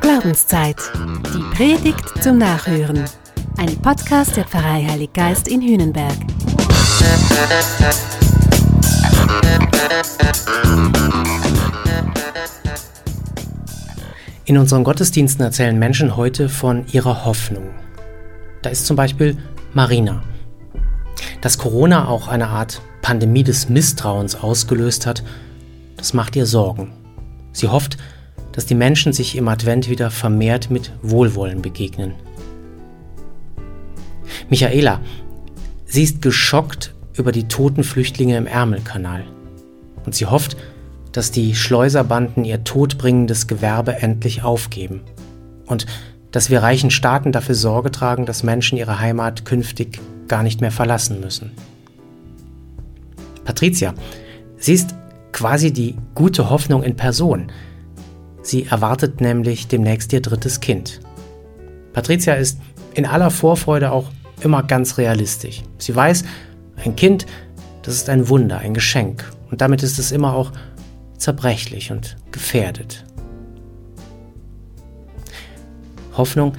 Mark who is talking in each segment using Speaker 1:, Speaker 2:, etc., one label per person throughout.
Speaker 1: Glaubenszeit. Die Predigt zum Nachhören. Ein Podcast der Pfarrei Heilig Geist in Hühnenberg.
Speaker 2: In unseren Gottesdiensten erzählen Menschen heute von ihrer Hoffnung. Da ist zum Beispiel Marina. Dass Corona auch eine Art Pandemie des Misstrauens ausgelöst hat, das macht ihr Sorgen. Sie hofft, dass die Menschen sich im Advent wieder vermehrt mit Wohlwollen begegnen. Michaela, sie ist geschockt über die toten Flüchtlinge im Ärmelkanal. Und sie hofft, dass die Schleuserbanden ihr todbringendes Gewerbe endlich aufgeben. Und dass wir reichen Staaten dafür Sorge tragen, dass Menschen ihre Heimat künftig gar nicht mehr verlassen müssen. Patricia, sie ist quasi die gute Hoffnung in Person. Sie erwartet nämlich demnächst ihr drittes Kind. Patricia ist in aller Vorfreude auch immer ganz realistisch. Sie weiß, ein Kind, das ist ein Wunder, ein Geschenk. Und damit ist es immer auch zerbrechlich und gefährdet. Hoffnung,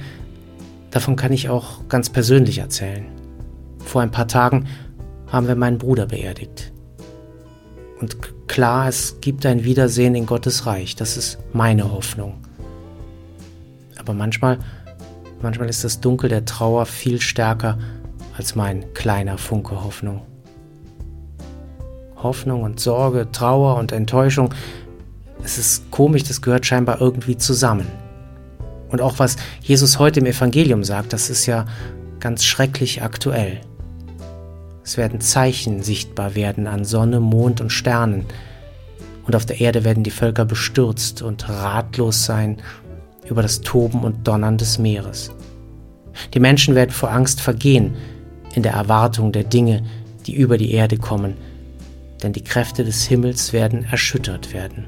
Speaker 2: davon kann ich auch ganz persönlich erzählen. Vor ein paar Tagen haben wir meinen Bruder beerdigt. Und klar, es gibt ein Wiedersehen in Gottes Reich. Das ist meine Hoffnung. Aber manchmal, manchmal ist das Dunkel der Trauer viel stärker als mein kleiner Funke Hoffnung. Hoffnung und Sorge, Trauer und Enttäuschung, es ist komisch, das gehört scheinbar irgendwie zusammen. Und auch was Jesus heute im Evangelium sagt, das ist ja ganz schrecklich aktuell. Es werden Zeichen sichtbar werden an Sonne, Mond und Sternen. Und auf der Erde werden die Völker bestürzt und ratlos sein über das Toben und Donnern des Meeres. Die Menschen werden vor Angst vergehen in der Erwartung der Dinge, die über die Erde kommen, denn die Kräfte des Himmels werden erschüttert werden.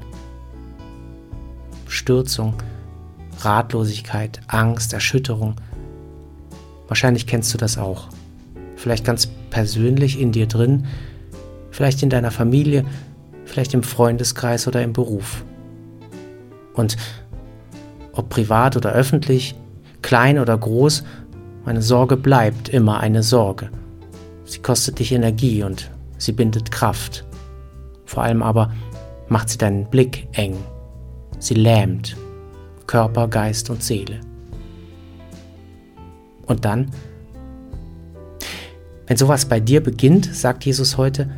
Speaker 2: Stürzung, Ratlosigkeit, Angst, Erschütterung. Wahrscheinlich kennst du das auch. Vielleicht ganz persönlich in dir drin, vielleicht in deiner Familie, vielleicht im Freundeskreis oder im Beruf. Und ob privat oder öffentlich, klein oder groß, meine Sorge bleibt immer eine Sorge. Sie kostet dich Energie und sie bindet Kraft. Vor allem aber macht sie deinen Blick eng. Sie lähmt Körper, Geist und Seele. Und dann, wenn sowas bei dir beginnt, sagt Jesus heute,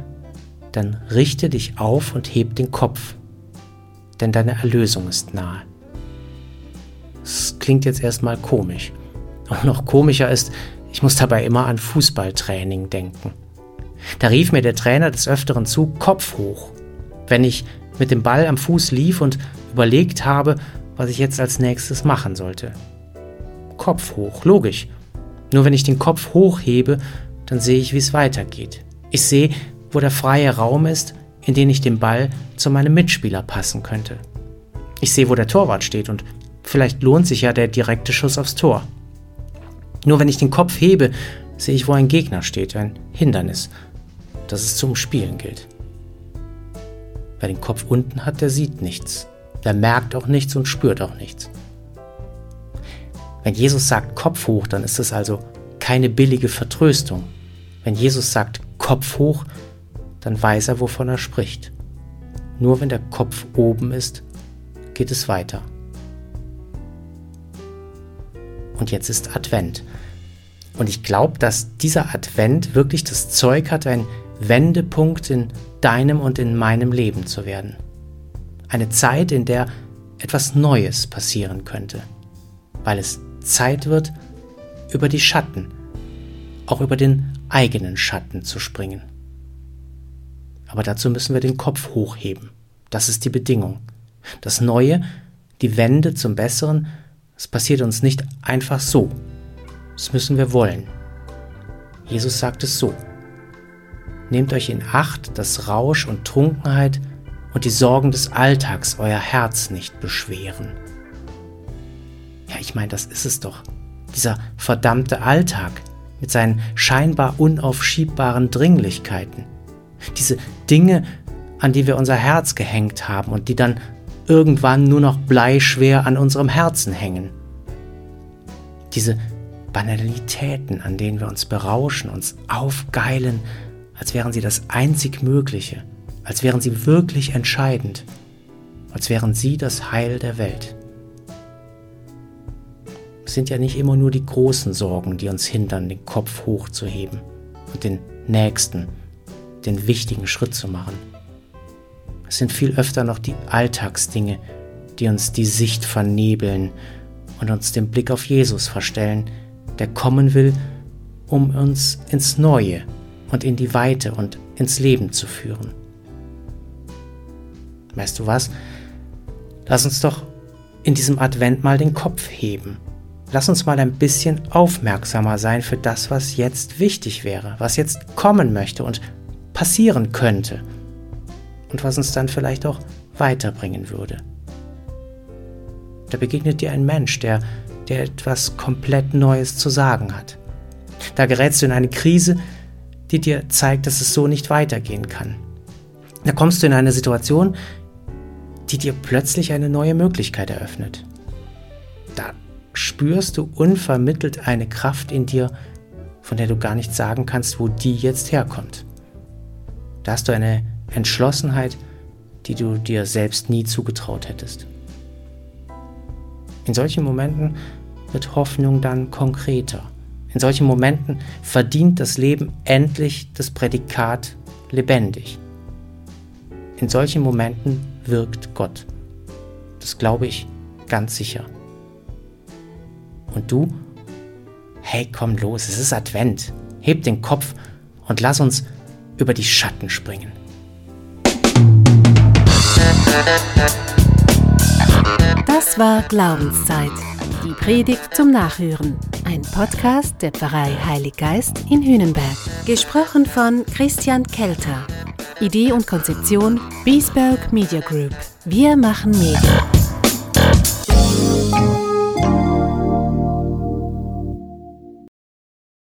Speaker 2: dann richte dich auf und heb den Kopf, denn deine Erlösung ist nahe. Das klingt jetzt erstmal komisch. Und noch komischer ist, ich muss dabei immer an Fußballtraining denken. Da rief mir der Trainer des Öfteren zu, Kopf hoch, wenn ich mit dem Ball am Fuß lief und überlegt habe, was ich jetzt als nächstes machen sollte. Kopf hoch, logisch. Nur wenn ich den Kopf hochhebe, dann sehe ich, wie es weitergeht. Ich sehe, wo der freie Raum ist, in den ich den Ball zu meinem Mitspieler passen könnte. Ich sehe, wo der Torwart steht und vielleicht lohnt sich ja der direkte Schuss aufs Tor. Nur wenn ich den Kopf hebe, sehe ich, wo ein Gegner steht, ein Hindernis, das es zum Spielen gilt. Wer den Kopf unten hat, der sieht nichts. Der merkt auch nichts und spürt auch nichts. Wenn Jesus sagt Kopf hoch, dann ist es also keine billige Vertröstung. Wenn Jesus sagt Kopf hoch, dann weiß er, wovon er spricht. Nur wenn der Kopf oben ist, geht es weiter. Und jetzt ist Advent. Und ich glaube, dass dieser Advent wirklich das Zeug hat, ein Wendepunkt in deinem und in meinem Leben zu werden. Eine Zeit, in der etwas Neues passieren könnte, weil es Zeit wird, über die Schatten, auch über den eigenen Schatten zu springen. Aber dazu müssen wir den Kopf hochheben. Das ist die Bedingung. Das Neue, die Wende zum Besseren, es passiert uns nicht einfach so. Das müssen wir wollen. Jesus sagt es so. Nehmt euch in Acht, dass Rausch und Trunkenheit und die Sorgen des Alltags euer Herz nicht beschweren. Ja, ich meine, das ist es doch. Dieser verdammte Alltag mit seinen scheinbar unaufschiebbaren Dringlichkeiten. Diese Dinge, an die wir unser Herz gehängt haben und die dann irgendwann nur noch bleischwer an unserem Herzen hängen. Diese Banalitäten, an denen wir uns berauschen, uns aufgeilen, als wären sie das einzig Mögliche, als wären sie wirklich entscheidend, als wären sie das Heil der Welt. Es sind ja nicht immer nur die großen Sorgen, die uns hindern, den Kopf hochzuheben und den nächsten, den wichtigen Schritt zu machen. Es sind viel öfter noch die Alltagsdinge, die uns die Sicht vernebeln und uns den Blick auf Jesus verstellen, der kommen will, um uns ins Neue und in die Weite und ins Leben zu führen. Weißt du was? Lass uns doch in diesem Advent mal den Kopf heben. Lass uns mal ein bisschen aufmerksamer sein für das, was jetzt wichtig wäre, was jetzt kommen möchte und passieren könnte und was uns dann vielleicht auch weiterbringen würde. Da begegnet dir ein Mensch, der, der etwas komplett Neues zu sagen hat. Da gerätst du in eine Krise, die dir zeigt, dass es so nicht weitergehen kann. Da kommst du in eine Situation, die dir plötzlich eine neue Möglichkeit eröffnet. Da spürst du unvermittelt eine Kraft in dir, von der du gar nicht sagen kannst, wo die jetzt herkommt. Da hast du eine Entschlossenheit, die du dir selbst nie zugetraut hättest. In solchen Momenten wird Hoffnung dann konkreter. In solchen Momenten verdient das Leben endlich das Prädikat lebendig. In solchen Momenten wirkt Gott. Das glaube ich ganz sicher. Und du? Hey, komm los, es ist Advent. Heb den Kopf und lass uns über die Schatten springen.
Speaker 1: Das war Glaubenszeit. Die Predigt zum Nachhören. Ein Podcast der Pfarrei Heilig Geist in Hünenberg. Gesprochen von Christian Kelter. Idee und Konzeption Biesberg Media Group. Wir machen Medien.